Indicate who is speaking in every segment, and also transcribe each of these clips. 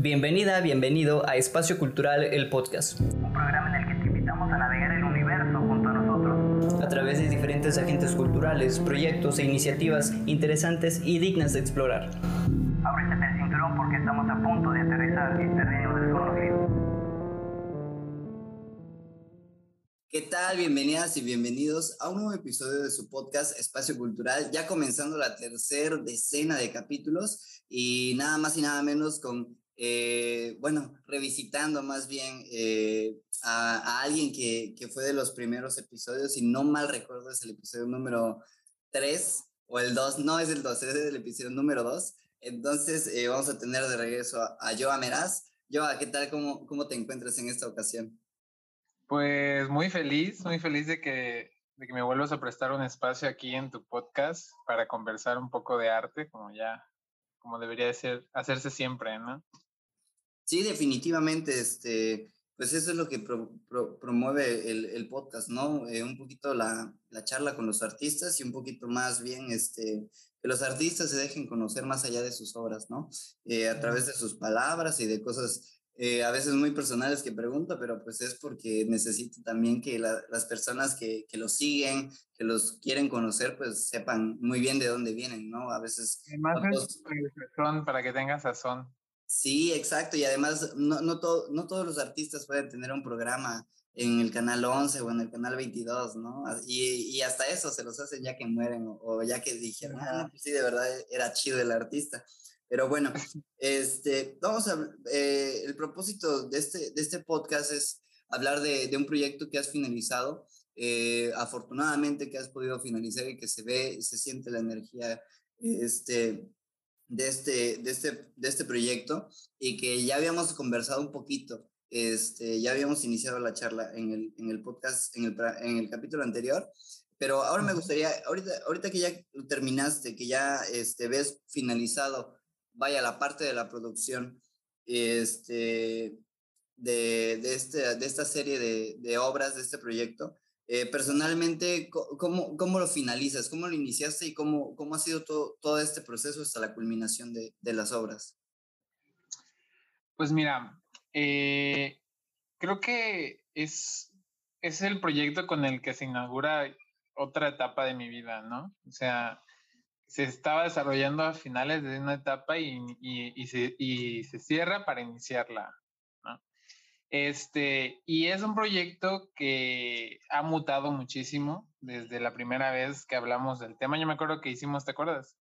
Speaker 1: Bienvenida, bienvenido a Espacio Cultural, el podcast.
Speaker 2: Un programa en el que te invitamos a navegar el universo junto a nosotros.
Speaker 1: A través de diferentes agentes culturales, proyectos e iniciativas interesantes y dignas de explorar.
Speaker 2: Ábrete el cinturón porque estamos a punto de aterrizar en terreno desconocido.
Speaker 3: ¿Qué tal? Bienvenidas y bienvenidos a un nuevo episodio de su podcast Espacio Cultural, ya comenzando la tercera decena de capítulos y nada más y nada menos con eh, bueno, revisitando más bien eh, a, alguien que, que, fue de los primeros episodios, y no mal recuerdo es el episodio número 3 o el 2, no es el 2, es el episodio número 2. Entonces eh, vamos a tener de regreso a, Joa Meraz. Joa, ¿qué tal? ¿Cómo, ¿Cómo te encuentras en esta ocasión?
Speaker 4: Pues muy feliz, muy feliz de que, de que me vuelvas a prestar un espacio aquí en tu podcast para conversar un poco de arte, como ya, como debería de ser, hacerse siempre, ¿no?
Speaker 3: Sí, definitivamente, este, pues eso es lo que promueve el, el, podcast, ¿no? Eh, un poquito la, la, charla con los artistas y un poquito más bien, este, que los artistas se dejen conocer más allá de sus obras, ¿no? Eh, a través de sus palabras y de cosas eh, a veces muy personales que pregunto, pero pues es porque necesito también que las personas que, que, los siguen, que los quieren conocer, pues sepan muy bien de dónde vienen, ¿no? A veces...
Speaker 4: Son para que tengan sazón.
Speaker 3: Sí, exacto. Y además, no, no, no todos los artistas pueden tener un programa en el canal 11 o en el canal 22, ¿no? Y, y hasta eso se los hacen ya que mueren o, ya que dijeron, ah, pues sí, de verdad era chido el artista. Pero bueno, este, vamos a, eh, el propósito de este, de este podcast es hablar de, de un proyecto que has finalizado, eh, afortunadamente que has podido finalizar y que se ve y se siente la energía este, de este, de este, de este proyecto y que ya habíamos conversado un poquito, este, ya habíamos iniciado la charla en el, en el podcast, en el, en el capítulo anterior, pero ahora me gustaría, ahorita, ahorita que ya terminaste, que ya este, ves finalizado, vaya, la parte de la producción, este, de, de, este, de esta serie de, de obras, de este proyecto, eh, personalmente, ¿cómo, ¿cómo, lo finalizas? ¿Cómo lo iniciaste y cómo, cómo ha sido todo, todo este proceso hasta la culminación de, de las obras?
Speaker 4: Pues mira, eh, creo que es, es el proyecto con el que se inaugura otra etapa de mi vida, ¿no? O sea, se estaba desarrollando a finales de una etapa y, y, y, se, y se cierra para iniciarla, este, y es un proyecto que ha mutado muchísimo desde la primera vez que hablamos del tema. Yo me acuerdo que hicimos, ¿te acuerdas?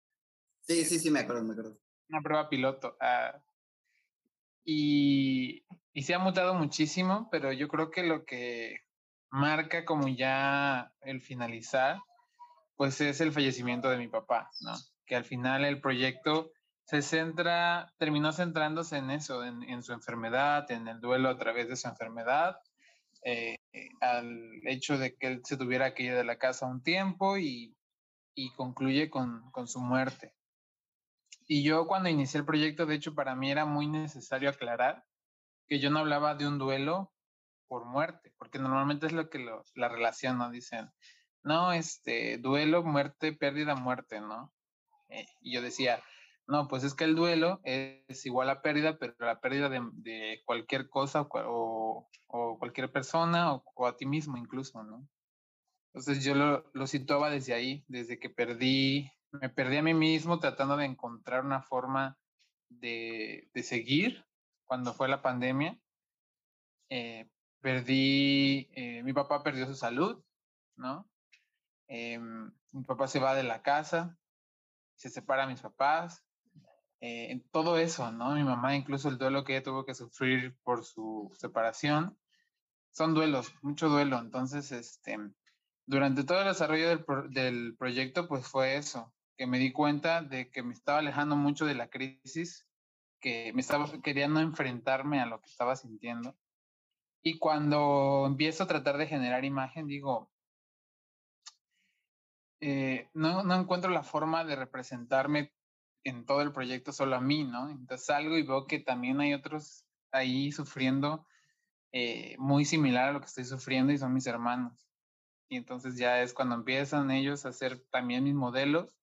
Speaker 3: Sí, sí, sí, me acuerdo, me acuerdo.
Speaker 4: Una prueba piloto. Ah, y, y se ha mutado muchísimo, pero yo creo que lo que marca como ya el finalizar, pues es el fallecimiento de mi papá, ¿no? Que al final el proyecto se centra, terminó centrándose en eso, en, su enfermedad, en el duelo a través de su enfermedad, eh, al hecho de que él se tuviera que ir de la casa un tiempo y, concluye con, con, su muerte. Y yo cuando inicié el proyecto, de hecho, para mí era muy necesario aclarar que yo no hablaba de un duelo por muerte, porque normalmente es lo que la relación, ¿no? Dicen, no, este, duelo, muerte, pérdida, muerte, ¿no? Eh, y yo decía, no, pues es que el duelo es igual a pérdida, pero la pérdida de, cualquier cosa o, cualquier persona o, a ti mismo incluso, ¿no? Entonces yo lo, situaba desde ahí, desde que perdí, me perdí a mí mismo tratando de encontrar una forma de, seguir cuando fue la pandemia. Eh, perdí, eh, mi papá perdió su salud, ¿no? Em, mi papá se va de la casa, se separa a mis papás, eh, todo eso, ¿no? Mi mamá, incluso el duelo que ella tuvo que sufrir por su separación, son duelos, mucho duelo. Entonces, este, durante todo el desarrollo del, proyecto, pues fue eso, que me di cuenta de que me estaba alejando mucho de la crisis, que me estaba queriendo enfrentarme a lo que estaba sintiendo. Y cuando empiezo a tratar de generar imagen, digo, eh, no, encuentro la forma de representarme en todo el proyecto solo a mí, ¿no? Entonces salgo y veo que también hay otros ahí sufriendo eh, muy similar a lo que estoy sufriendo y son mis hermanos. Y entonces ya es cuando empiezan ellos a hacer también mis modelos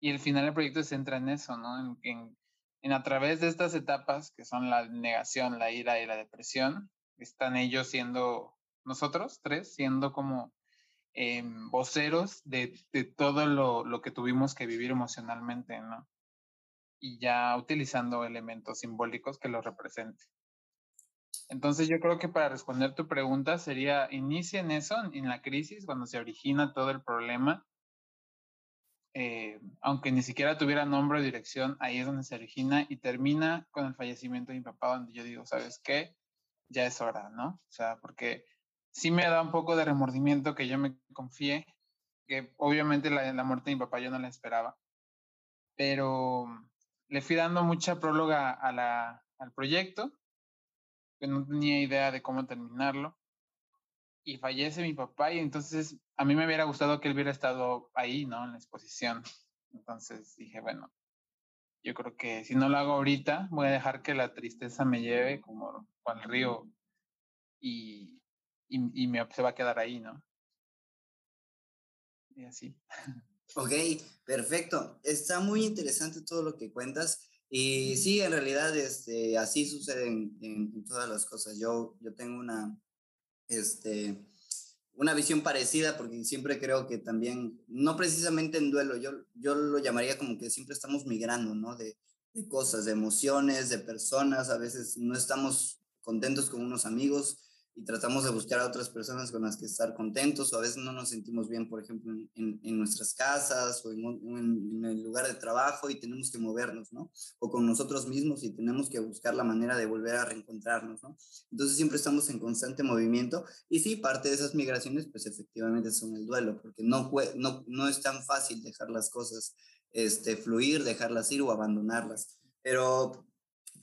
Speaker 4: y al final el proyecto se centra en eso, ¿no? En, en a través de estas etapas, que son la negación, la ira y la depresión, están ellos siendo, nosotros tres, siendo como em, voceros de, de todo lo, lo, que tuvimos que vivir emocionalmente, ¿no? Y ya utilizando elementos simbólicos que lo representen. Entonces yo creo que para responder tu pregunta sería, inicia en eso, en la crisis, cuando se origina todo el problema, eh, aunque ni siquiera tuviera nombre o dirección, ahí es donde se origina y termina con el fallecimiento de mi papá, donde yo digo, ¿sabes qué? Ya es hora, ¿no? O sea, porque sí me da un poco de remordimiento que yo me confié, que obviamente la, la muerte de mi papá yo no la esperaba, pero le fui dando mucha próloga a la, al proyecto, que no tenía idea de cómo terminarlo y fallece mi papá y entonces a mí me hubiera gustado que él hubiera estado ahí, ¿no? En la exposición. Entonces dije, bueno, yo creo que si no lo hago ahorita, voy a dejar que la tristeza me lleve como al río y, y, me, se va a quedar ahí, ¿no? Y así.
Speaker 3: Ok, perfecto. Está muy interesante todo lo que cuentas. Y sí, en realidad este, así sucede en, en todas las cosas. Yo, yo tengo una, este, una visión parecida, porque siempre creo que también, no precisamente en duelo, yo, yo lo llamaría como que siempre estamos migrando, ¿no? De, de cosas, de emociones, de personas, a veces no estamos contentos con unos amigos, y tratamos de buscar a otras personas con las que estar contentos o a veces no nos sentimos bien, por ejemplo, en, en, nuestras casas o en, en, el lugar de trabajo y tenemos que movernos, ¿no? O con nosotros mismos y tenemos que buscar la manera de volver a reencontrarnos, ¿no? Entonces siempre estamos en constante movimiento y sí, parte de esas migraciones pues efectivamente son el duelo, porque no, no, no es tan fácil dejar las cosas este, fluir, dejarlas ir o abandonarlas. Pero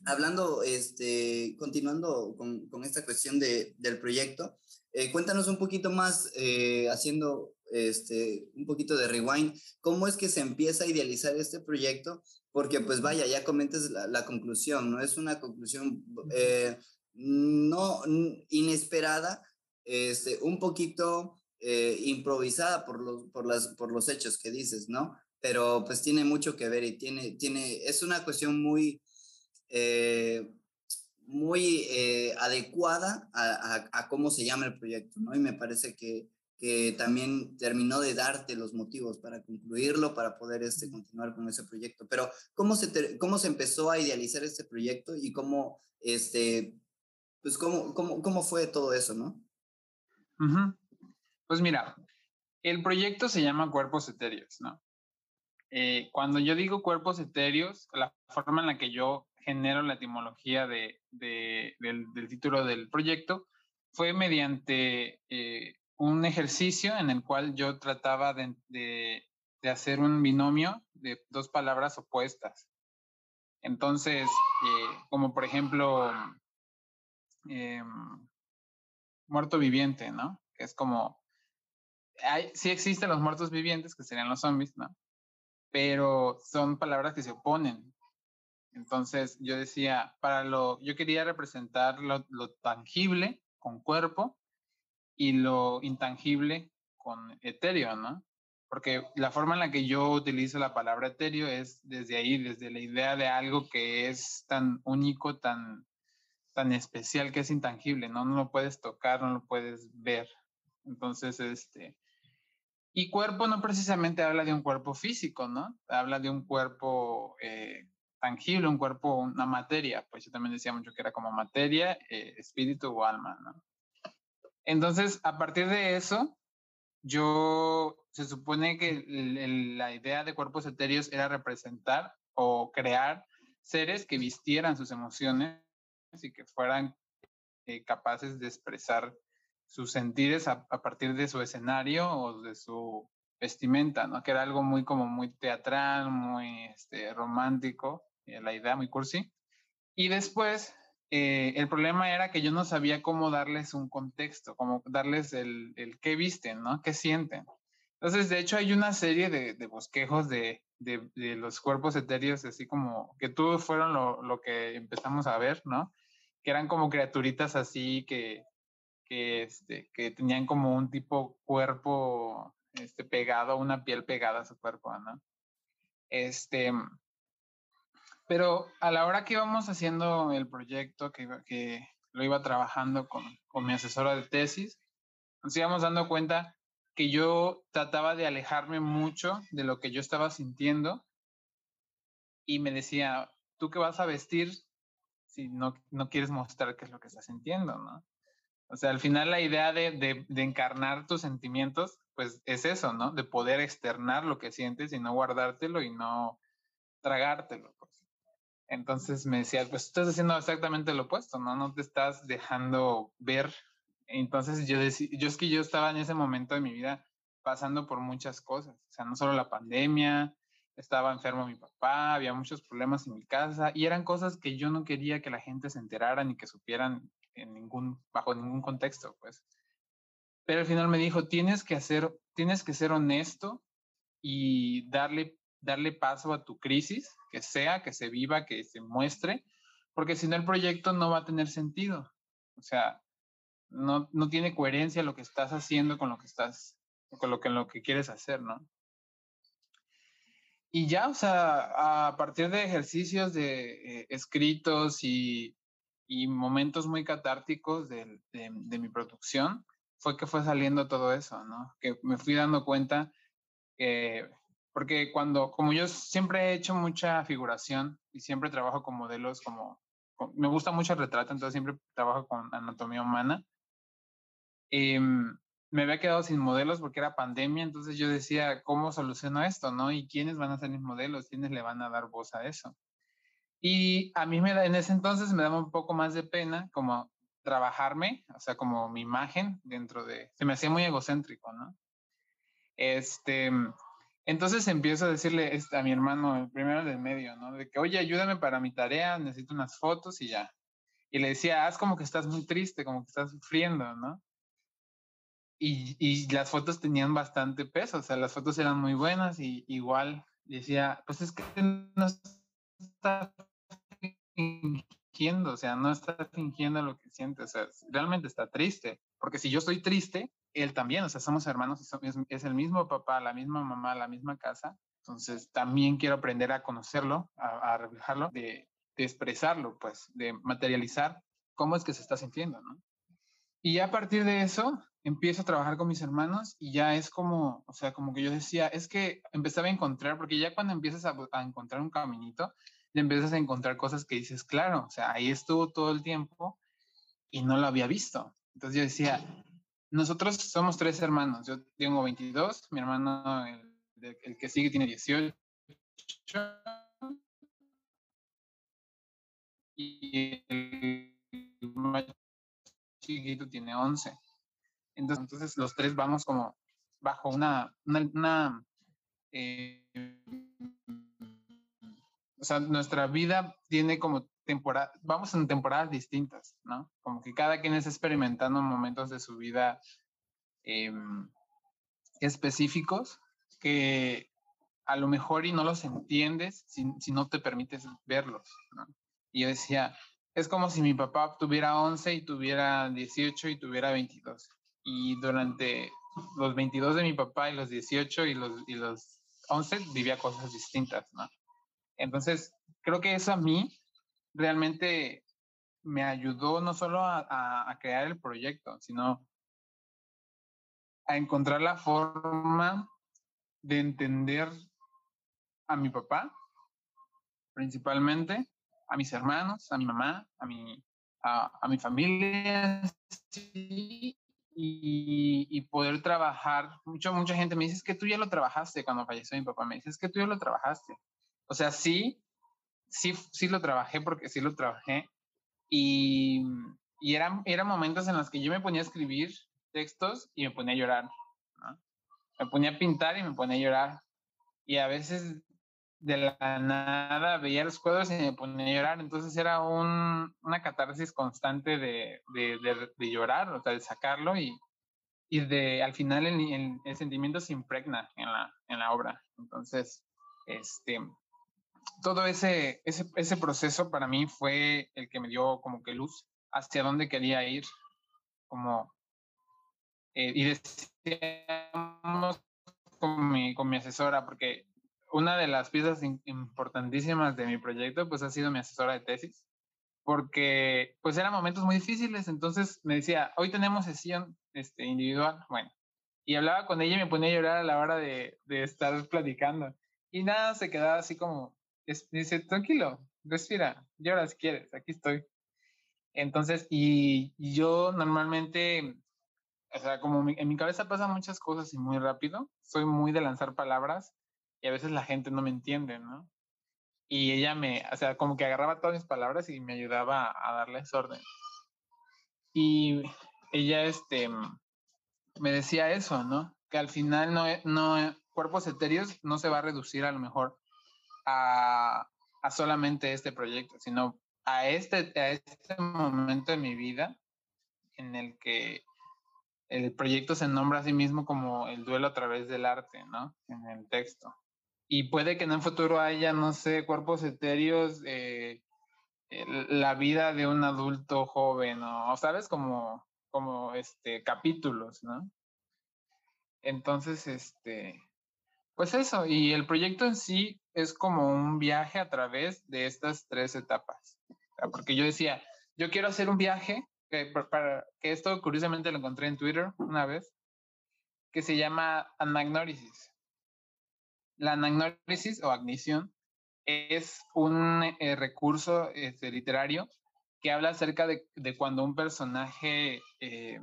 Speaker 3: hablando, este, continuando con, con esta cuestión de, del proyecto, eh, cuéntanos un poquito más, eh, haciendo este, un poquito de rewind, cómo es que se empieza a idealizar este proyecto, porque pues vaya, ya comentes la, la conclusión, ¿no? Es una conclusión eh, no inesperada, este, un poquito improvisada por los, por, las, por los hechos que dices, ¿no? Pero pues tiene mucho que ver y tiene, tiene, es una cuestión muy eh, muy eh, adecuada a, cómo se llama el proyecto, ¿no? Y me parece que, que también terminó de darte los motivos para concluirlo, para poder este, continuar con ese proyecto. Pero, ¿cómo se, cómo se empezó a idealizar este proyecto y cómo, este, pues, cómo, cómo, cómo fue todo eso, no?
Speaker 4: Pues mira, el proyecto se llama Cuerpos Etéreos, ¿no? Eh, cuando yo digo cuerpos etéreos, la forma en la que yo genero la etimología de, del, título del proyecto fue mediante eh, un ejercicio en el cual yo trataba de, hacer un binomio de dos palabras opuestas. Entonces, eh, como por ejemplo, em, muerto viviente, ¿no? Que es como, hay, sí existen los muertos vivientes, que serían los zombies, ¿no? Pero son palabras que se oponen. Entonces yo decía, para lo, yo quería representar lo, tangible con cuerpo y lo intangible con etéreo, ¿no? Porque la forma en la que yo utilizo la palabra etéreo es desde ahí, desde la idea de algo que es tan único, tan, tan especial que es intangible, ¿no? No lo puedes tocar, no lo puedes ver. Entonces, este, y cuerpo no precisamente habla de un cuerpo físico, ¿no? Habla de un cuerpo eh, tangible, un cuerpo, una materia, pues yo también decía mucho que era como materia, eh, espíritu o alma, ¿no? Entonces, a partir de eso, yo, se supone que la idea de cuerpos etéreos era representar o crear seres que vistieran sus emociones y que fueran eh, capaces de expresar sus sentires a, a, partir de su escenario o de su vestimenta, ¿no? Que era algo muy como muy teatral, muy este, romántico, eh, la idea muy cursi. Y después, eh, el problema era que yo no sabía cómo darles un contexto, cómo darles el, el qué visten, ¿no? ¿Qué sienten? Entonces, de hecho, hay una serie de, de bosquejos de, de, los cuerpos etéreos, así como que tú fueron lo, lo, que empezamos a ver, ¿no? Que eran como criaturitas así que, que, este, que tenían como un tipo cuerpo este, pegado, una piel pegada a su cuerpo, ¿no? Este, Pero a la hora que íbamos haciendo el proyecto, que, que lo iba trabajando con, con mi asesora de tesis, nos íbamos dando cuenta que yo trataba de alejarme mucho de lo que yo estaba sintiendo y me decía, ¿tú qué vas a vestir si no, no quieres mostrar qué es lo que estás sintiendo, no? O sea, al final la idea de, de, de, encarnar tus sentimientos, pues es eso, ¿no? De poder externar lo que sientes y no guardártelo y no tragártelo, pues. Entonces me decía, pues estás haciendo exactamente lo opuesto, ¿no? No te estás dejando ver. Entonces yo decía, yo es que yo estaba en ese momento de mi vida pasando por muchas cosas, o sea, no solo la pandemia, estaba enfermo mi papá, había muchos problemas en mi casa y eran cosas que yo no quería que la gente se enterara ni que supieran en ningún, bajo ningún contexto, pues. Pero al final me dijo, tienes que hacer, tienes que ser honesto y darle, darle paso a tu crisis, que sea, que se viva, que se muestre, porque si no el proyecto no va a tener sentido. O sea, no, no tiene coherencia lo que estás haciendo con lo que estás, con lo que, lo que quieres hacer, ¿no? Y ya, o sea, a partir de ejercicios de eh, escritos y y momentos muy catárticos de, de, de, mi producción fue que fue saliendo todo eso, ¿no? Que me fui dando cuenta que, porque cuando, como yo siempre he hecho mucha figuración y siempre trabajo con modelos como, me gusta mucho el retrato, entonces siempre trabajo con anatomía humana, eh, me había quedado sin modelos porque era pandemia, entonces yo decía, ¿cómo soluciono esto, no? ¿Y quiénes van a ser mis modelos? ¿Quiénes le van a dar voz a eso? Y a mí me da, en ese entonces me daba un poco más de pena como trabajarme, o sea, como mi imagen dentro de, se me hacía muy egocéntrico, ¿no? Este, entonces empiezo a decirle este, a mi hermano, el primero del medio, ¿no? De que, oye, ayúdame para mi tarea, necesito unas fotos y ya. Y le decía, haz como que estás muy triste, como que estás sufriendo, ¿no? Y, y las fotos tenían bastante peso, o sea, las fotos eran muy buenas y igual decía, pues es que no está fingiendo, o sea, no está fingiendo lo que siente, o sea, realmente está triste, porque si yo estoy triste, él también, o sea, somos hermanos, es, el mismo papá, la misma mamá, la misma casa, entonces también quiero aprender a conocerlo, a, a reflejarlo, de, de, expresarlo, pues, de materializar cómo es que se está sintiendo, ¿no? Y ya a partir de eso, empiezo a trabajar con mis hermanos y ya es como, o sea, como que yo decía, es que empezaba a encontrar, porque ya cuando empiezas a, a encontrar un caminito, te empiezas a encontrar cosas que dices, claro, o sea, ahí estuvo todo el tiempo y no lo había visto. Entonces yo decía, nosotros somos tres hermanos, yo tengo 22, mi hermano, el, que sigue, tiene 18. Y el más chiquito tiene 11. Entonces, entonces los tres vamos como bajo una eh, o sea, nuestra vida tiene como temporada, vamos en temporadas distintas, ¿no? Como que cada quien está experimentando momentos de su vida eh, específicos que a lo mejor y no los entiendes si, si no te permites verlos, ¿no? Y yo decía, es como si mi papá tuviera 11 y tuviera 18 y tuviera 22. Y durante los 22 de mi papá y los 18 y los, y los 11 vivía cosas distintas, ¿no? Entonces, creo que eso a mí realmente me ayudó no solo a, crear el proyecto, sino a encontrar la forma de entender a mi papá, principalmente, a mis hermanos, a mi mamá, a mi, a, mi familia, y, poder trabajar. Mucho, mucha gente me dice, que tú ya lo trabajaste cuando falleció mi papá, me dice, es que tú ya lo trabajaste. O sea, sí, sí, sí lo trabajé porque sí lo trabajé. Y, y eran, eran momentos en los que yo me ponía a escribir textos y me ponía a llorar. ¿no? Me ponía a pintar y me ponía a llorar. Y a veces de la nada veía los cuadros y me ponía a llorar. Entonces era un, una catarsis constante de, de, de, de, llorar, o sea, de sacarlo y, y de al final el, el, el, sentimiento se impregna en la, en la obra. Entonces, este, todo ese, ese, ese proceso para mí fue el que me dio como que luz hacia dónde quería ir, como, eh, y decíamos con mi, con mi asesora, porque una de las piezas importantísimas de mi proyecto, pues ha sido mi asesora de tesis, porque pues eran momentos muy difíciles, entonces me decía, hoy tenemos sesión este, individual, bueno, y hablaba con ella y me ponía a llorar a la hora de, de estar platicando. Y nada, se quedaba así como, dice, tranquilo, respira, llora si quieres, aquí estoy. Entonces, y, yo normalmente, o sea, como en mi cabeza pasan muchas cosas y muy rápido, soy muy de lanzar palabras y a veces la gente no me entiende, ¿no? Y ella me, o sea, como que agarraba todas mis palabras y me ayudaba a darles orden. Y ella, este, me decía eso, ¿no? Que al final no, no, cuerpos etéreos no se va a reducir a lo mejor a, a solamente este proyecto, sino a este, a este momento de mi vida en el que el proyecto se nombra a sí mismo como el duelo a través del arte, ¿no? En el texto. Y puede que en un futuro haya, no sé, cuerpos etéreos, eh, la vida de un adulto joven. O sabes, como, como este, capítulos, ¿no? Entonces, este, pues eso, y el proyecto en sí es como un viaje a través de estas tres etapas. Porque yo decía, yo quiero hacer un viaje, que, para, que esto curiosamente lo encontré en Twitter una vez, que se llama anagnórisis. La anagnórisis o agnición es un eh, recurso este, literario que habla acerca de, de cuando un personaje, eh,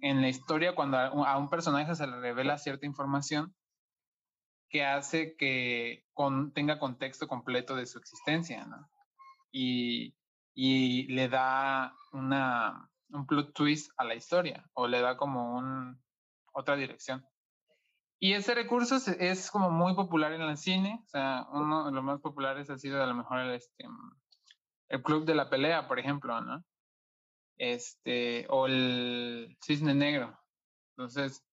Speaker 4: en la historia, cuando a un personaje se le revela cierta información, que hace que tenga contexto completo de su existencia, ¿no? Y, le da un plot twist a la historia o le da como un, otra dirección. Y ese recurso es, como muy popular en el cine, o sea, uno de los más populares ha sido a lo mejor el, este, el Club de la Pelea, por ejemplo, ¿no? Este, o el Cisne Negro. Entonces,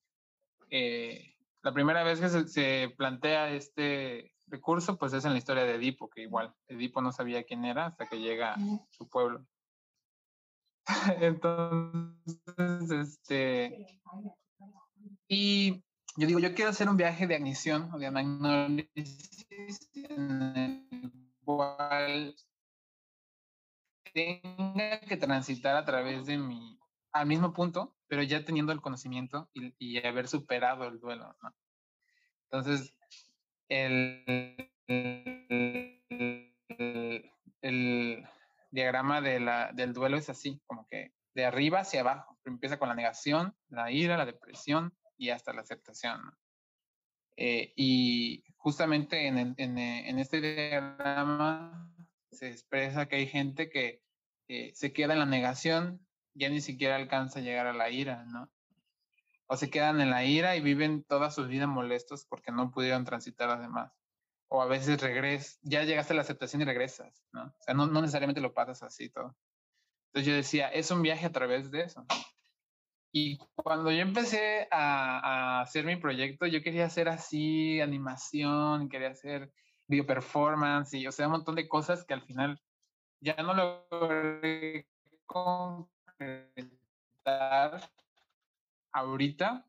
Speaker 4: eh, la primera vez que se, plantea este recurso, pues es en la historia de Edipo, que igual Edipo no sabía quién era hasta que llega a su pueblo. Entonces, este, y yo digo, yo quiero hacer un viaje de agnición o de análisis en el cual tenga que transitar a través de mi, al mismo punto, pero ya teniendo el conocimiento y, haber superado el duelo. Entonces, el, diagrama del duelo es así, como que de arriba hacia abajo. Empieza con la negación, la ira, la depresión y hasta la aceptación. Eh, y justamente en, en, este diagrama se expresa que hay gente que eh, se queda en la negación ya ni siquiera alcanza a llegar a la ira, ¿no? O se quedan en la ira y viven toda su vida molestos porque no pudieron transitar las demás. O a veces regresas, ya llegaste a la aceptación y regresas, ¿no? O sea, no, necesariamente lo pasas así todo. Entonces yo decía, es un viaje a través de eso. Y cuando yo empecé a, a, hacer mi proyecto, yo quería hacer así animación, quería hacer video performance y, o sea, un montón de cosas que al final ya no logré con ahorita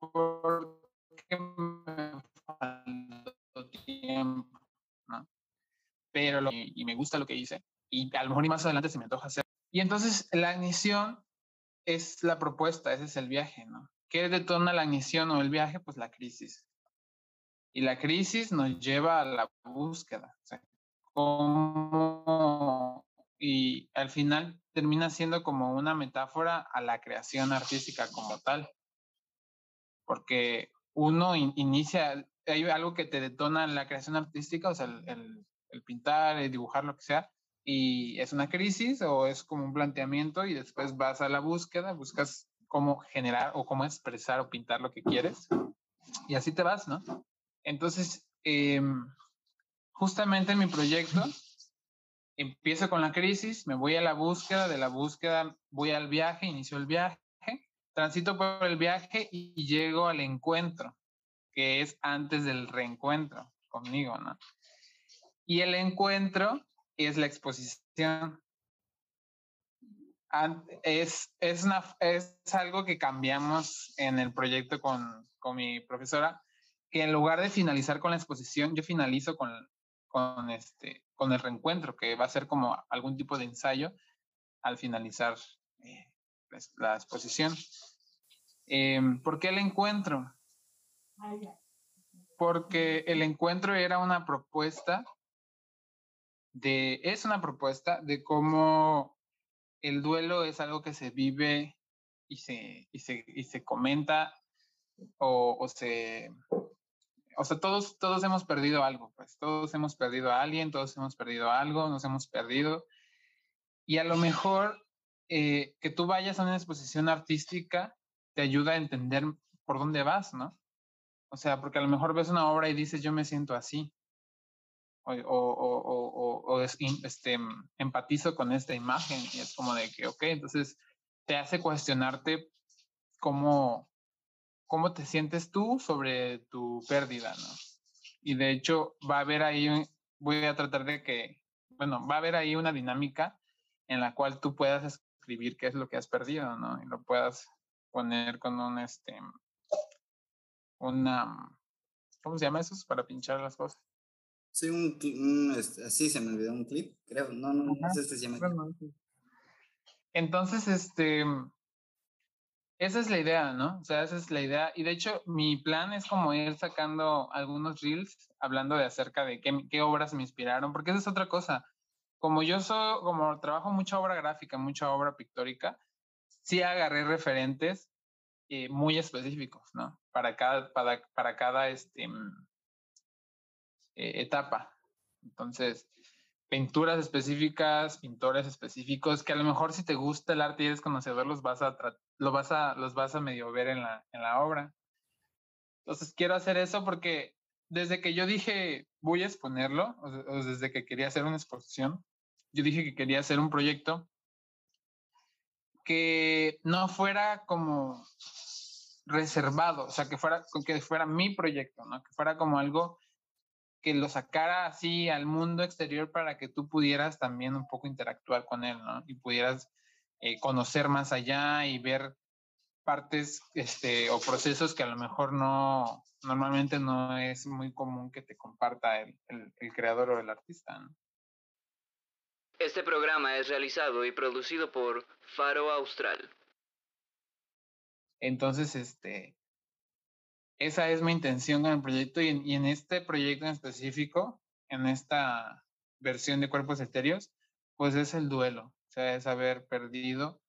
Speaker 4: porque me faltó tiempo, ¿no? Pero y, me gusta lo que hice y a lo mejor y más adelante se me antoja hacer. Y entonces la ignición es la propuesta, ese es el viaje, ¿no? ¿Qué detona la ignición o el viaje? Pues la crisis. Y la crisis nos lleva a la búsqueda. O sea, ¿Cómo y al final termina siendo como una metáfora a la creación artística como tal. Porque uno inicia, hay algo que te detona la creación artística, o sea, el, pintar, el dibujar, lo que sea, y es una crisis o es como un planteamiento y después vas a la búsqueda, buscas cómo generar o cómo expresar o pintar lo que quieres y así te vas, ¿no? Entonces, em, justamente en mi proyecto empiezo con la crisis, me voy a la búsqueda, de la búsqueda voy al viaje, inicio el viaje, transito por el viaje y, llego al encuentro, que es antes del reencuentro conmigo, ¿no? Y el encuentro es la exposición. Es, es, una, es algo que cambiamos en el proyecto con, con mi profesora, que en lugar de finalizar con la exposición, yo finalizo con, con, este, con el reencuentro, que va a ser como algún tipo de ensayo al finalizar eh, la exposición. Em, ¿Por qué el encuentro? Porque el encuentro era una propuesta de, es una propuesta de cómo el duelo es algo que se vive y se, y se, y se comenta o, o, se... O sea, todos, todos hemos perdido algo, pues todos hemos perdido a alguien, todos hemos perdido algo, nos hemos perdido. Y a lo mejor eh, que tú vayas a una exposición artística te ayuda a entender por dónde vas, ¿no? O sea, porque a lo mejor ves una obra y dices, yo me siento así. O, o, o, este, empatizo con esta imagen. Y es como de que, ok, entonces te hace cuestionarte cómo, cómo te sientes tú sobre tu pérdida, ¿no? Y de hecho va a haber ahí, voy a tratar de que, bueno, va a haber ahí una dinámica en la cual tú puedas escribir qué es lo que has perdido, ¿no? Y lo puedas poner con un, este, una, ¿cómo se llama eso? Para pinchar las cosas.
Speaker 3: Sí, un, este, así se me olvidó un clip, creo, no, no, no sé si se llama.
Speaker 4: Entonces, este, esa es la idea, ¿no? O sea, esa es la idea. Y de hecho, mi plan es como ir sacando algunos reels hablando de acerca de qué, qué obras me inspiraron, porque esa es otra cosa. Como yo soy, como trabajo mucha obra gráfica, mucha obra pictórica, sí agarré referentes eh, muy específicos, ¿no? Para cada, para, para cada este, mm, eh, etapa. Entonces, pinturas específicas, pintores específicos, que a lo mejor si te gusta el arte y eres conocedor, los vas a, lo vas a, los vas a medio ver en la, en la obra. Entonces, quiero hacer eso porque desde que yo dije voy a exponerlo, o desde que quería hacer una exposición, yo dije que quería hacer un proyecto que no fuera como reservado, o sea, que fuera, que fuera mi proyecto, ¿no? Que fuera como algo que lo sacara así al mundo exterior para que tú pudieras también un poco interactuar con él, ¿no? Y pudieras eh, conocer más allá y ver partes este, o procesos que a lo mejor no, normalmente no es muy común que te comparta el, el, el creador o el artista, ¿no?
Speaker 5: Este programa es realizado y producido por Faro Austral.
Speaker 4: Entonces, este, esa es mi intención con el proyecto y en, y en, este proyecto en específico, en esta versión de cuerpos etéreos, pues es el duelo, sea, es haber perdido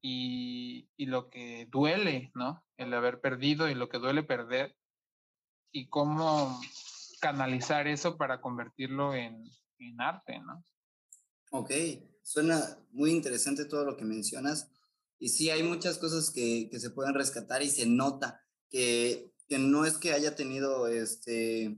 Speaker 4: y, y, lo que duele, ¿no? El haber perdido y lo que duele perder y cómo canalizar eso para convertirlo en, en arte, ¿no?
Speaker 3: Ok, suena muy interesante todo lo que mencionas. Y sí, hay muchas cosas que, que se pueden rescatar y se nota que, que, no es que haya tenido este,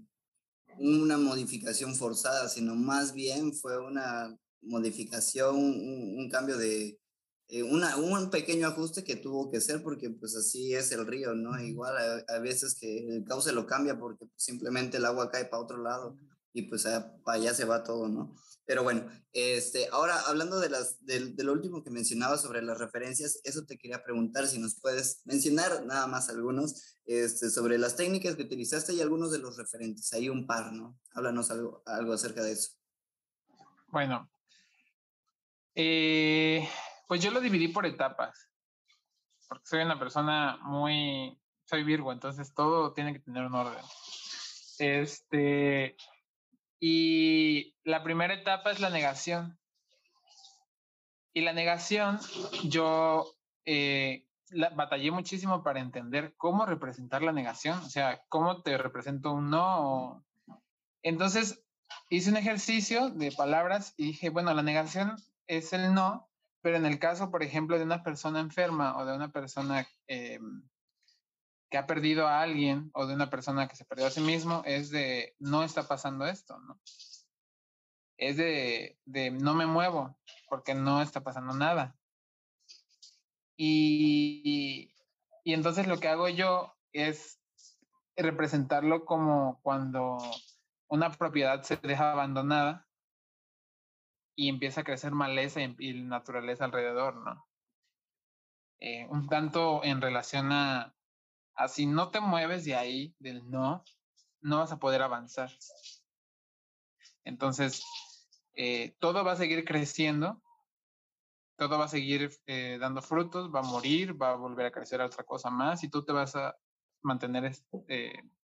Speaker 3: una modificación forzada, sino más bien fue una modificación, un, un cambio de, eh, una, un pequeño ajuste que tuvo que ser porque pues así es el río, ¿no? Igual a, a veces que el cauce lo cambia porque pues, simplemente el agua cae para otro lado y pues para allá se va todo, ¿no? Pero bueno, este, ahora hablando de, las, de, de, lo último que mencionabas sobre las referencias, eso te quería preguntar si nos puedes mencionar nada más algunos este, sobre las técnicas que utilizaste y algunos de los referentes. Hay un par, ¿no? Háblanos algo, algo acerca de eso.
Speaker 4: Bueno, eh, pues yo lo dividí por etapas, porque soy una persona muy, soy Virgo, entonces todo tiene que tener un orden. Este, y la primera etapa es la negación. Y la negación, yo eh, la, batallé muchísimo para entender cómo representar la negación, o sea, cómo te represento un no. Entonces, hice un ejercicio de palabras y dije, bueno, la negación es el no, pero en el caso, por ejemplo, de una persona enferma o de una persona eh, que ha perdido a alguien o de una persona que se perdió a sí mismo es de no está pasando esto, ¿no? Es de, de no me muevo porque no está pasando nada. Y, y entonces lo que hago yo es representarlo como cuando una propiedad se deja abandonada y empieza a crecer maleza y, naturaleza alrededor, ¿no? Eh, un tanto en relación a, así no te mueves de ahí, del no, no vas a poder avanzar. Entonces, eh, todo va a seguir creciendo, todo va a seguir eh, dando frutos, va a morir, va a volver a crecer a otra cosa más y tú te vas a mantener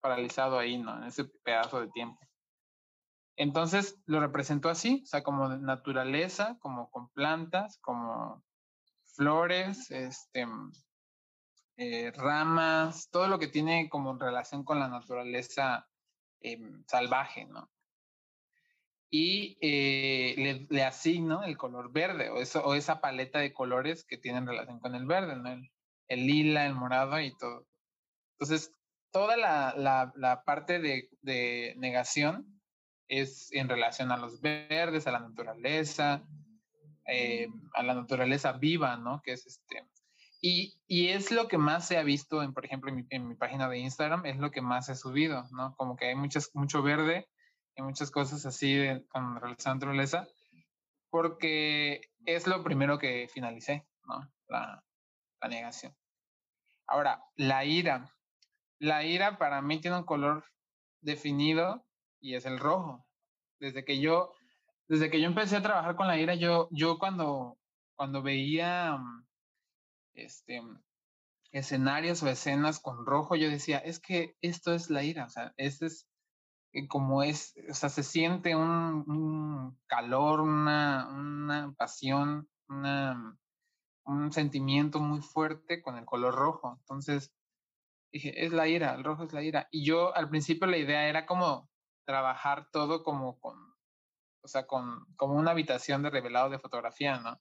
Speaker 4: paralizado ahí, ¿no? En ese pedazo de tiempo. Entonces lo representó así, o sea, como naturaleza, como con plantas, como flores, este, eh, ramas, todo lo que tiene como relación con la naturaleza em, salvaje, ¿no? Y eh, le, asigno el color verde o, esa paleta de colores que tienen relación con el verde. El, lila, el morado y todo. Entonces, toda la, parte de, negación es en relación a los verdes, a la naturaleza, eh, a la naturaleza viva, ¿no? Que es este, y, y, es lo que más se ha visto, en, por ejemplo, en mi, en mi, página de Instagram, es lo que más he subido, ¿no? Como que hay muchas, mucho verde y muchas cosas así de, con relación a naturaleza, porque es lo primero que finalicé, ¿no? La, la negación. Ahora, la ira. La ira para mí tiene un color definido y es el rojo. Desde que yo, desde que yo empecé a trabajar con la ira, yo, yo cuando, cuando veía mm, este, escenarios o escenas con rojo, yo decía, es que esto es la ira, o sea, este es eh, como es, o sea, se siente un, calor, una, una pasión, una, un sentimiento muy fuerte con el color rojo. Entonces, dije, es la ira, el rojo es la ira. Y yo al principio la idea era como trabajar todo como con, o sea, con, como una habitación de revelado de fotografía, ¿no?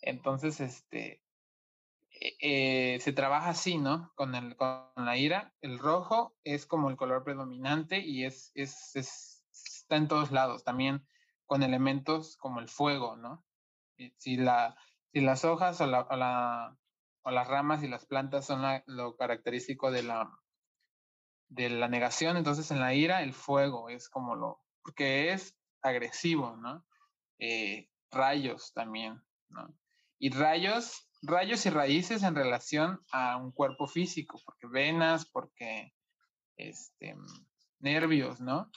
Speaker 4: Entonces, este, eh, se trabaja así, ¿no? Con, el, con la ira. El rojo es como el color predominante y es, es, está en todos lados, también con elementos como el fuego, ¿no? Si, la, si las hojas o, la, o, las ramas y las plantas son lo característico de la, de la negación, entonces en la ira el fuego es como lo, porque es agresivo, ¿no? Eh, rayos también, ¿no? Y rayos rayos y raíces en relación a un cuerpo físico, porque venas, porque este, nervios, ¿no?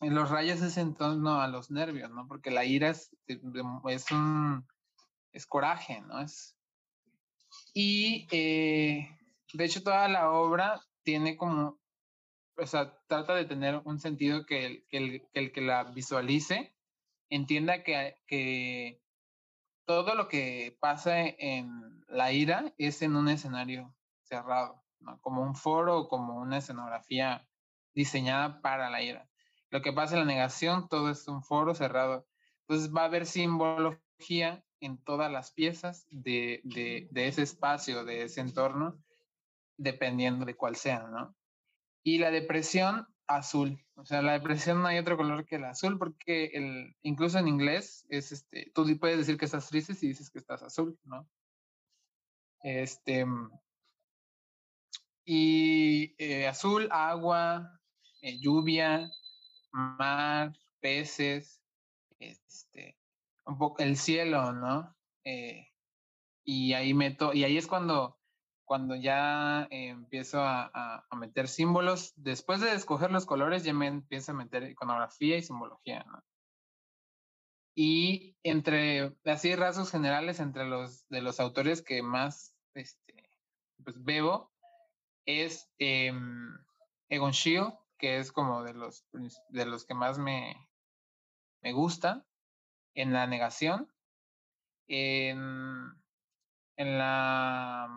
Speaker 4: En los rayos es en torno a los nervios, ¿no? Porque la ira es, es un, es coraje, ¿no? Es, y eh, de hecho toda la obra tiene como, o sea, trata de tener un sentido que el que, la visualice entienda que, que todo lo que pasa en la ira es en un escenario cerrado, como un foro o como una escenografía diseñada para la ira. Lo que pasa en la negación, todo es un foro cerrado. Entonces va a haber simbología en todas las piezas de, de, de ese espacio, de ese entorno, dependiendo de cuál sea, ¿no? Y la depresión azul. O sea, la depresión no hay otro color que el azul, porque el, incluso en inglés es este, tú puedes decir que estás triste si dices que estás azul, ¿no? Este, y eh, azul, agua, eh, lluvia, mar, peces, este, un poco el cielo, ¿no? Eh, y ahí meto, y ahí es cuando cuando ya empiezo a, meter símbolos, después de escoger los colores, ya me empiezo a meter iconografía y simbología, ¿no? Y entre, así rasgos generales, entre los de los autores que más este, pues veo, es em, Egon Schiele, que es como de los, de los que más me, me gusta, en la negación, en, en la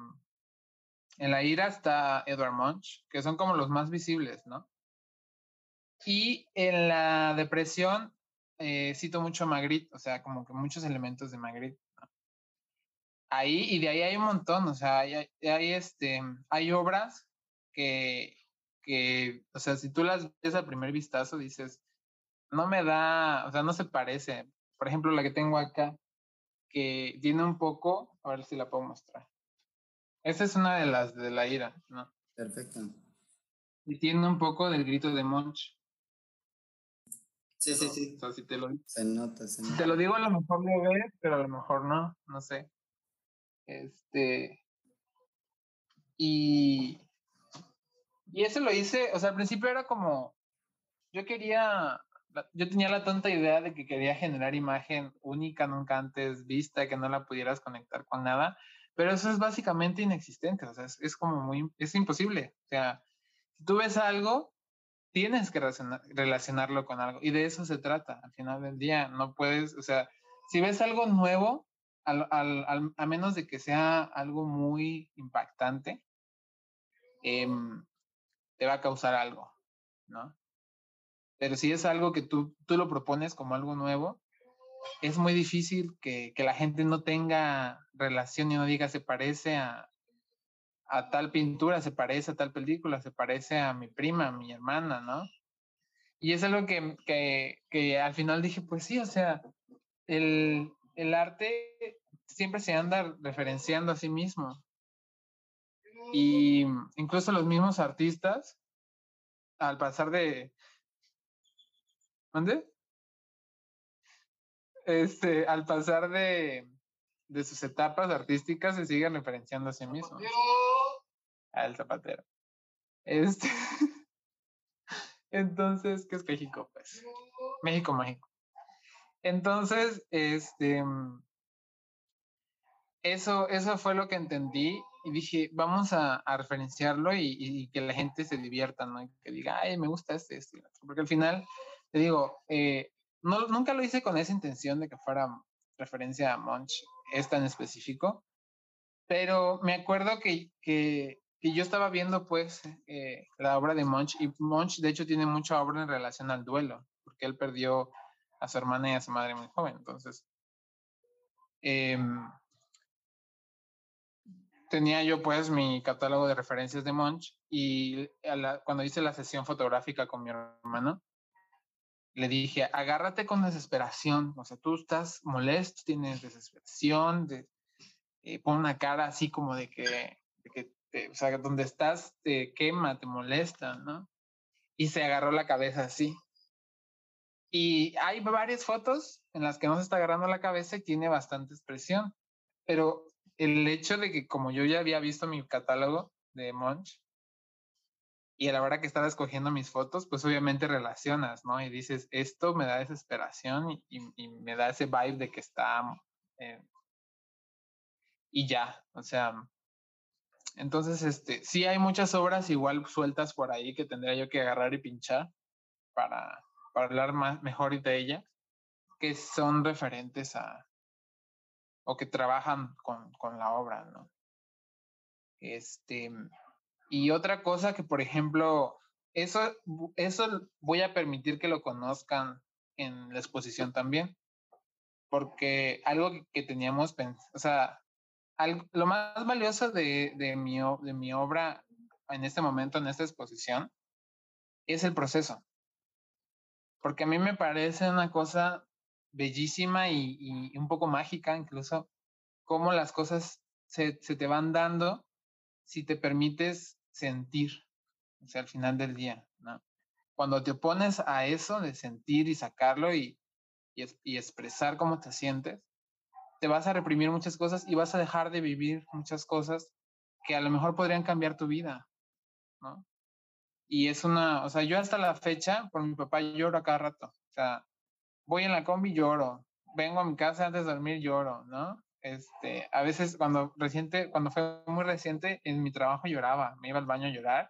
Speaker 4: en la ira está Edward Munch, que son como los más visibles, ¿no? Y en la depresión eh, cito mucho a Magritte, o sea, como que muchos elementos de Magritte. ¿no? Ahí, y de ahí hay un montón, o sea, hay, hay, este, hay obras que, que, o sea, si tú las ves al primer vistazo, dices, no me da, o sea, no se parece. Por ejemplo, la que tengo acá, que tiene un poco, a ver si la puedo mostrar. Esa es una de las de la ira, ¿no?
Speaker 3: Perfecto.
Speaker 4: Y tiene un poco del grito de Monch.
Speaker 3: Sí, sí, sí.
Speaker 4: O sea, si te lo,
Speaker 3: se nota, se nota.
Speaker 4: Si te lo digo, a lo mejor lo ves, pero a lo mejor no, no sé. Este. Y. Y eso lo hice, o sea, al principio era como, yo quería, yo tenía la tonta idea de que quería generar imagen única, nunca antes vista, que no la pudieras conectar con nada, pero eso es básicamente inexistente, o sea, es, como muy, es imposible. O sea, si tú ves algo, tienes que relacionarlo con algo y de eso se trata al final del día. No puedes, o sea, si ves algo nuevo, al, al, a menos de que sea algo muy impactante, eh, te va a causar algo, ¿no? Pero si es algo que tú, tú lo propones como algo nuevo, es muy difícil que, que la gente no tenga relación y no diga se parece a, a tal pintura, se parece a tal película, se parece a mi prima, a mi hermana, ¿no? Y es algo que, que, que al final dije, pues sí, o sea, el, el arte siempre se anda referenciando a sí mismo. Y incluso los mismos artistas, al pasar de... ¿Dónde? Este, al pasar de, de sus etapas artísticas, se siguen referenciando a sí mismos. Al zapatero. Este. Entonces, ¿qué es México? Pues México mágico. Entonces, este, eso, eso fue lo que entendí y dije, vamos a, a referenciarlo y, y, que la gente se divierta, ¿no? Y que diga, ay, me gusta este, este, porque al final, te digo, eh, no, nunca lo hice con esa intención de que fuera referencia a Munch, es tan específico, pero me acuerdo que, que, que yo estaba viendo pues eh, la obra de Munch y Munch de hecho tiene mucha obra en relación al duelo, porque él perdió a su hermana y a su madre muy joven, entonces eh, tenía yo pues mi catálogo de referencias de Munch y cuando hice la sesión fotográfica con mi hermano, le dije, agárrate con desesperación, o sea, tú estás molesto, tienes desesperación, de, eh, pon una cara así como de que, de que te, o sea, donde estás te quema, te molesta, ¿no? Y se agarró la cabeza así. Y hay varias fotos en las que no se está agarrando la cabeza y tiene bastante expresión, pero el hecho de que como yo ya había visto mi catálogo de Munch y a la hora que estaba escogiendo mis fotos, pues obviamente relacionas, ¿no? Y dices, esto me da desesperación y, y, me da ese vibe de que está... Eh, y ya, o sea, entonces, este, sí hay muchas obras igual sueltas por ahí que tendría yo que agarrar y pinchar para, para hablar más, mejor de ellas, que son referentes a, o que trabajan con, con la obra, ¿no? Este, y otra cosa que, por ejemplo, eso, eso voy a permitir que lo conozcan en la exposición también, porque algo que, teníamos, o sea, lo más valioso de, de, mi, de mi obra en este momento, en esta exposición, es el proceso. Porque a mí me parece una cosa bellísima y, y, un poco mágica incluso, cómo las cosas se, se, te van dando si te permites sentir, o sea, al final del día, ¿no? Cuando te opones a eso de sentir y sacarlo y, y, y expresar cómo te sientes, te vas a reprimir muchas cosas y vas a dejar de vivir muchas cosas que a lo mejor podrían cambiar tu vida, ¿no? Y es una, o sea, yo hasta la fecha, por mi papá lloro a cada rato, o sea, voy en la combi, lloro. Vengo a mi casa antes de dormir, lloro, ¿no? Este, a veces cuando reciente, cuando fue muy reciente, en mi trabajo lloraba, me iba al baño a llorar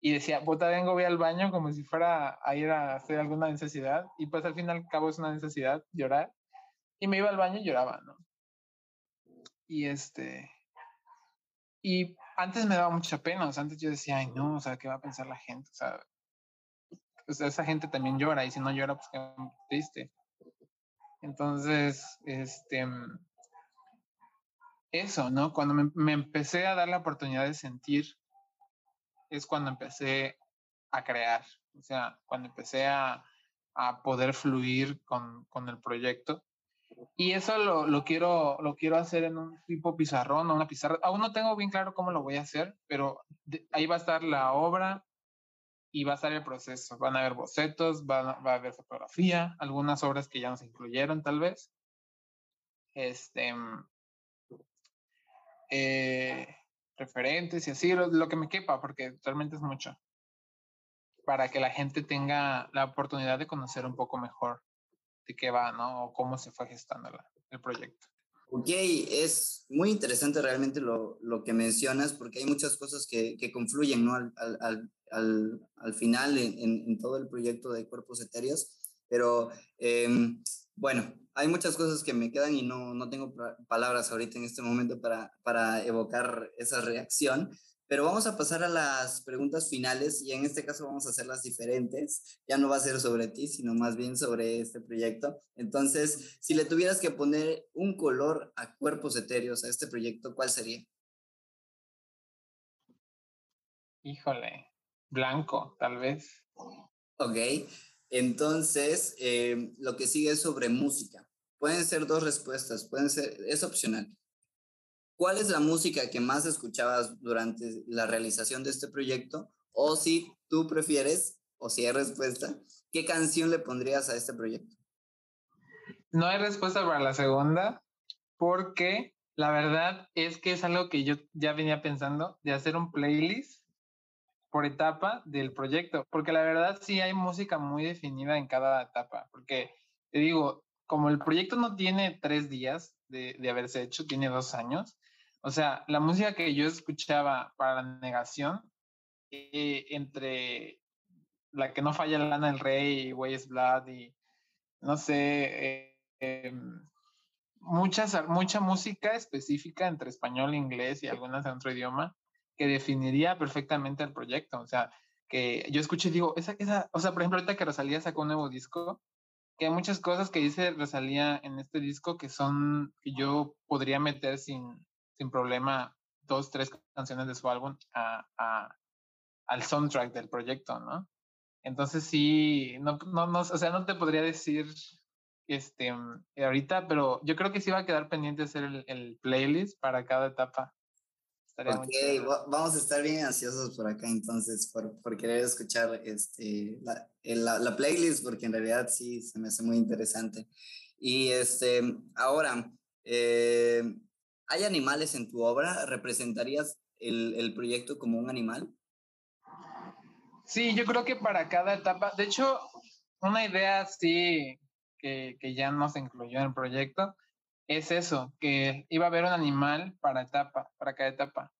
Speaker 4: y decía, puta, vengo, voy al baño como si fuera a ir a hacer alguna necesidad y pues al fin y al cabo es una necesidad llorar y me iba al baño y lloraba, ¿no? Y este, y antes me daba mucha pena, o sea, antes yo decía, ay, no, o sea, ¿qué va a pensar la gente? O sea, esa gente también llora y si no llora, pues qué triste. Entonces, este, eso, ¿no? Cuando me, empecé a dar la oportunidad de sentir, es cuando empecé a crear, o sea, cuando empecé a, a poder fluir con, con, el proyecto. Y eso lo, lo, quiero, lo quiero hacer en un tipo pizarrón o una pizarra. Aún no tengo bien claro cómo lo voy a hacer, pero ahí va a estar la obra, y va a estar el proceso. Van a haber bocetos, va, va, a haber fotografía, algunas obras que ya nos incluyeron tal vez. Este, eh, referentes y así, lo, lo que me quepa, porque realmente es mucho, para que la gente tenga la oportunidad de conocer un poco mejor de qué va, ¿no? O cómo se fue gestando la, el proyecto.
Speaker 3: Ok, es muy interesante realmente lo, lo que mencionas porque hay muchas cosas que, que confluyen ¿no? al, al, al, al final en, en, todo el proyecto de cuerpos etéreos, pero eh, bueno, hay muchas cosas que me quedan y no, no tengo palabras ahorita en este momento para, para evocar esa reacción, pero vamos a pasar a las preguntas finales y en este caso vamos a hacerlas diferentes. Ya no va a ser sobre ti, sino más bien sobre este proyecto. Entonces, si le tuvieras que poner un color a cuerpos etéreos a este proyecto, ¿cuál sería?
Speaker 4: Híjole, blanco, tal vez.
Speaker 3: Ok, entonces eh, lo que sigue es sobre música. Pueden ser dos respuestas, pueden ser, es opcional. ¿Cuál es la música que más escuchabas durante la realización de este proyecto? O si tú prefieres, o si hay respuesta, ¿qué canción le pondrías a este proyecto?
Speaker 4: No hay respuesta para la segunda, porque la verdad es que es algo que yo ya venía pensando de hacer un playlist por etapa del proyecto, porque la verdad sí hay música muy definida en cada etapa, porque te digo, como el proyecto no tiene tres días de, de haberse hecho, tiene dos años, o sea, la música que yo escuchaba para la negación, eh, entre la que no falla Lana del Rey, Way's Blood y no sé, eh, eh, muchas, mucha música específica entre español, inglés y algunas en otro idioma que definiría perfectamente el proyecto. O sea, que yo escuché y digo, esa, esa, o sea, por ejemplo, ahorita que Rosalía sacó un nuevo disco, que hay muchas cosas que dice Rosalía en este disco que son, que yo podría meter sin, sin problema dos, tres canciones de su álbum a, a, al soundtrack del proyecto, ¿no? Entonces sí, no, no, no, o sea, no te podría decir este, ahorita, pero yo creo que sí va a quedar pendiente hacer el, el playlist para cada etapa.
Speaker 3: Ok, vamos a estar bien ansiosos por acá entonces, por, por querer escuchar este, la, la, la, playlist, porque en realidad sí se me hace muy interesante. Y este, ahora, eh, ¿Hay animales en tu obra? ¿Representarías el, el, proyecto como un animal?
Speaker 4: Sí, yo creo que para cada etapa, de hecho, una idea sí que, que ya no se incluyó en el proyecto es eso, que iba a haber un animal para etapa, para cada etapa.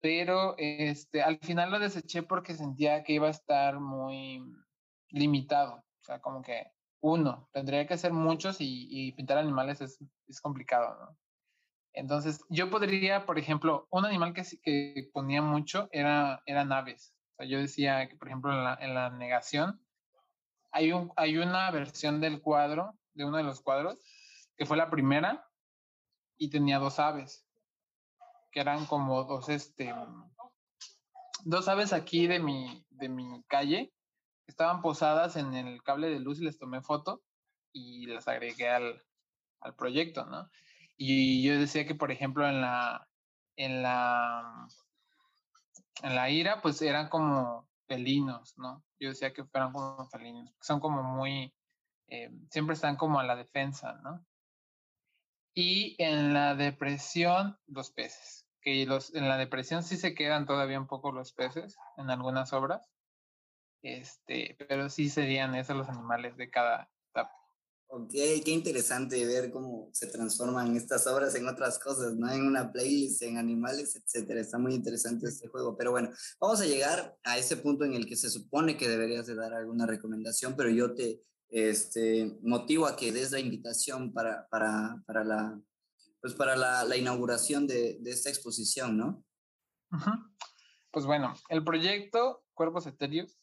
Speaker 4: Pero este, al final lo deseché porque sentía que iba a estar muy limitado. O sea, como que uno, tendría que ser muchos y, y pintar animales es, es complicado. Entonces, yo podría, por ejemplo, un animal que, que ponía mucho era, eran aves. O sea, yo decía que, por ejemplo, en la, en la negación, hay, un, hay una versión del cuadro, de uno de los cuadros, que fue la primera, y tenía dos aves, que eran como dos, este, dos aves aquí de mi, de mi calle, estaban posadas en el cable de luz y les tomé foto y las agregué al, al proyecto, ¿no? Y yo decía que, por ejemplo, en la, en la, en la ira, pues eran como felinos, ¿no? Yo decía que fueran como felinos, son como muy, eh, siempre están como a la defensa, ¿no? Y en la depresión, los peces, que los, en la depresión sí se quedan todavía un poco los peces en algunas obras, este, pero sí serían esos los animales de cada etapa.
Speaker 3: Ok, qué interesante ver cómo se transforman estas obras en otras cosas, ¿no? En una playlist, en animales, etcétera. Está muy interesante este juego. Pero bueno, vamos a llegar a ese punto en el que se supone que deberías de dar alguna recomendación, pero yo te este, motivo a que des la invitación para, para, para la, pues para la, la inauguración de, de, esta exposición, ¿no?
Speaker 4: Pues bueno, el proyecto Cuerpos Etéreos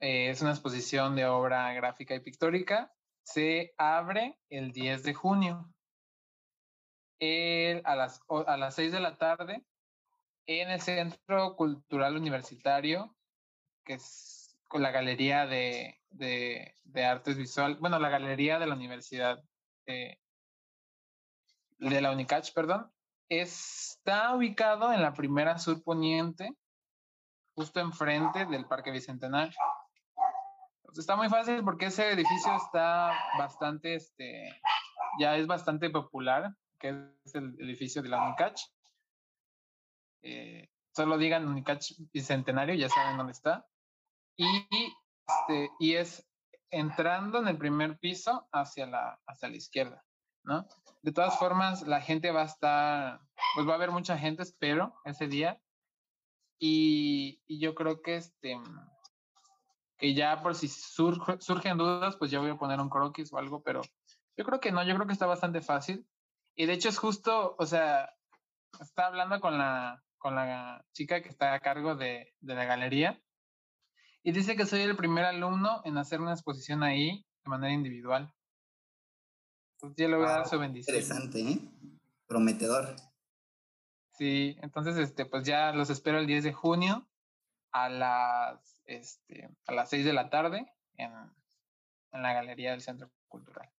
Speaker 4: eh, es una exposición de obra gráfica y pictórica. Se abre el 10 de junio. A, las, a las 6 de la tarde en el Centro Cultural Universitario, que con la Galería de, de, de Artes Visual, bueno, la Galería de la Universidad de, de la UNICACH, perdón, está ubicado en la primera sur poniente, justo enfrente del Parque Bicentenario está muy fácil porque ese edificio está bastante, este, ya es bastante popular, que es el edificio de la UNICACH. eh, solo digan Unicach Bicentenario, ya saben dónde está. Y, este, y es entrando en el primer piso hacia la, hacia la izquierda, ¿no? De todas formas, la gente va a estar, pues va a haber mucha gente, espero, ese día. Y, y yo creo que este, que ya por si surgen dudas, pues ya voy a poner un croquis o algo, pero yo creo que no, yo creo que está bastante fácil. Y de hecho es justo, o sea, está hablando con la, con la chica que está a cargo de, de la galería y dice que soy el primer alumno en hacer una exposición ahí de manera individual. Entonces ya le voy a dar su bendición.
Speaker 3: Interesante, ¿eh? Prometedor.
Speaker 4: Sí, entonces este, pues ya los espero el 10 de junio a las, este, a las 6 de la tarde en, en la galería del Centro Cultural.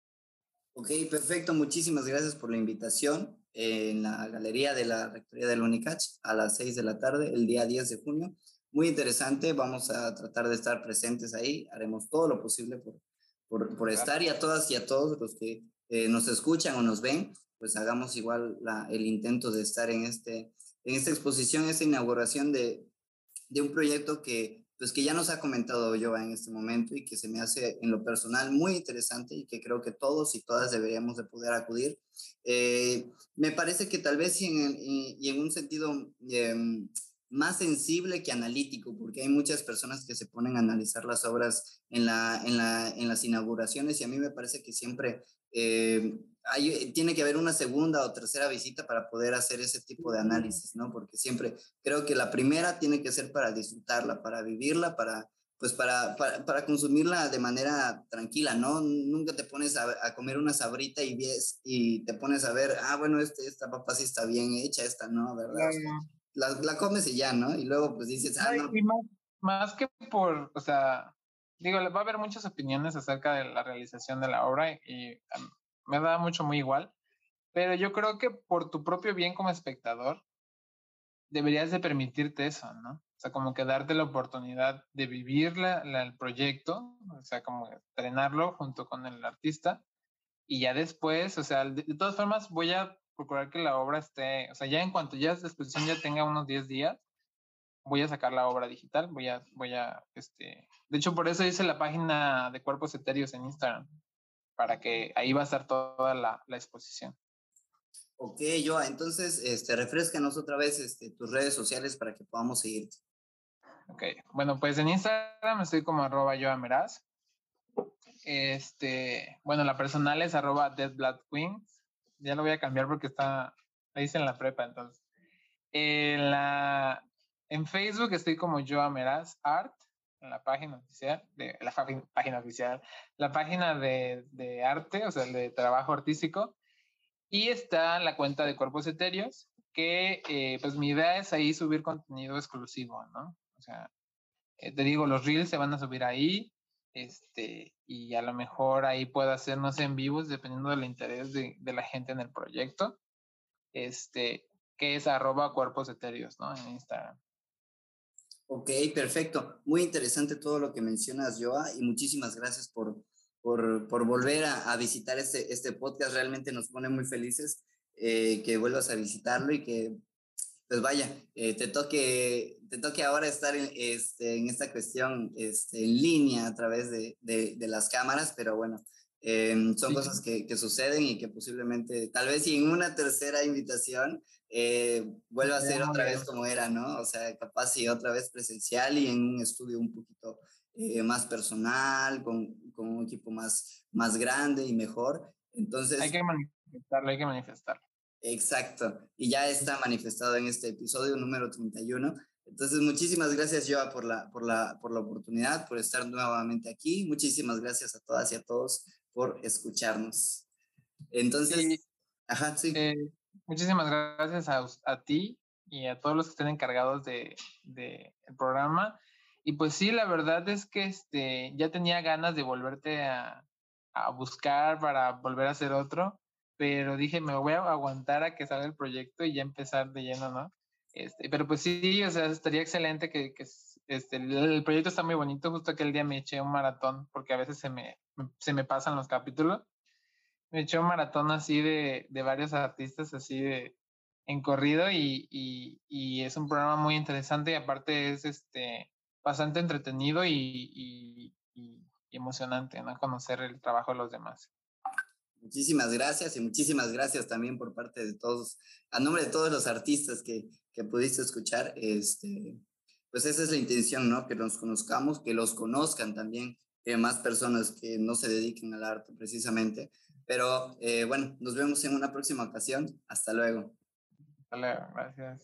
Speaker 3: Ok, perfecto. Muchísimas gracias por la invitación en la galería de la Rectoría del UNICACH a las 6 de la tarde, el día 10 de junio. Muy interesante, vamos a tratar de estar presentes ahí, haremos todo lo posible por, por, por estar y a todas y a todos los que eh, nos escuchan o nos ven, pues hagamos igual la, el intento de estar en, este, en esta exposición, esta inauguración de, de un proyecto que, pues que ya nos ha comentado yo en este momento y que se me hace en lo personal muy interesante y que creo que todos y todas deberíamos de poder acudir. Eh, me parece que tal vez y en, y en un sentido eh, más sensible que analítico, porque hay muchas personas que se ponen a analizar las obras en, la, en, la, en las inauguraciones y a mí me parece que siempre eh, hay, tiene que haber una segunda o tercera visita para poder hacer ese tipo de análisis, ¿no? Porque siempre creo que la primera tiene que ser para disfrutarla, para vivirla, para pues para, para, para consumirla de manera tranquila, ¿no? Nunca te pones a, comer una sabrita y ves y te pones a ver, ah, bueno, este, esta papa sí está bien hecha, esta no, ¿verdad? La, la, comes y ya, ¿no? Y luego pues dices, ah, no.
Speaker 4: Más, más, que por, o sea, digo, va a haber muchas opiniones acerca de la realización de la obra y um, me da mucho muy igual, pero yo creo que por tu propio bien como espectador, deberías de permitirte eso, ¿no? O sea, como que darte la oportunidad de vivir la, la, el proyecto, o sea, como estrenarlo junto con el artista y ya después, o sea, de, de todas formas voy a procurar que la obra esté, o sea, ya en cuanto ya la exposición ya tenga unos 10 días, voy a sacar la obra digital, voy a, voy a, este, de hecho por eso hice la página de cuerpos etéreos en Instagram, para que ahí va a estar toda la, la exposición.
Speaker 3: Ok, Joa, entonces, este, refrescanos otra vez este, tus redes sociales para que podamos seguirte.
Speaker 4: Ok, bueno, pues en Instagram estoy como arroba Joa Meraz. Este, bueno, la personal es arroba Dead Queens ya lo voy a cambiar porque está, ahí en la prepa, entonces. En, la, en Facebook estoy como Joa Meraz Art, en la página oficial, de, la página oficial, la página de, de arte, o sea, de trabajo artístico, y está la cuenta de Cuerpos Etéreos, que eh, pues mi idea es ahí subir contenido exclusivo, ¿no? O sea, eh, te digo, los reels se van a subir ahí, este, y a lo mejor ahí puedo hacernos en vivos dependiendo del interés de, la gente en el proyecto, este, que es arroba cuerpos etéreos, ¿no? En Instagram.
Speaker 3: Ok, perfecto. Muy interesante todo lo que mencionas, Joa, y muchísimas gracias por, por, por volver a, a, visitar este, este podcast. Realmente nos pone muy felices eh, que vuelvas a visitarlo y que pues vaya, eh, te, toque, te toque ahora estar en, este, en esta cuestión este, en línea a través de, de, de las cámaras, pero bueno, eh, son sí. cosas que, que, suceden y que posiblemente, tal vez si en una tercera invitación eh, vuelva a ser otra vez como era, ¿no? O sea, capaz si otra vez presencial y en un estudio un poquito eh, más personal, con, con, un equipo más, más grande y mejor. Entonces...
Speaker 4: Hay que manifestarlo, hay que manifestarlo.
Speaker 3: Exacto, y ya está manifestado en este episodio número 31. Entonces, muchísimas gracias, Joa, por la, por, la, por la oportunidad, por estar nuevamente aquí. Muchísimas gracias a todas y a todos por escucharnos. Entonces, sí. ajá, sí.
Speaker 4: Eh, muchísimas gracias a, a, ti y a todos los que estén encargados del de, de programa. Y pues sí, la verdad es que este, ya tenía ganas de volverte a, a buscar para volver a hacer otro pero dije, me voy a aguantar a que salga el proyecto y ya empezar de lleno, ¿no? Este, pero pues sí, o sea, estaría excelente que, que este, el proyecto está muy bonito. Justo aquel día me eché un maratón, porque a veces se me, se me pasan los capítulos. Me eché un maratón así de, de varios artistas, así de, en corrido y, y, es un programa muy interesante y aparte es este bastante entretenido y, y emocionante, ¿no? Conocer el trabajo de los demás.
Speaker 3: Muchísimas gracias y muchísimas gracias también por parte de todos, a nombre de todos los artistas que, que pudiste escuchar, este, pues esa es la intención, ¿no? Que nos conozcamos, que los conozcan también, más personas que no se dediquen al arte precisamente. Pero eh, bueno, nos vemos en una próxima ocasión. Hasta luego.
Speaker 4: Hasta luego, gracias.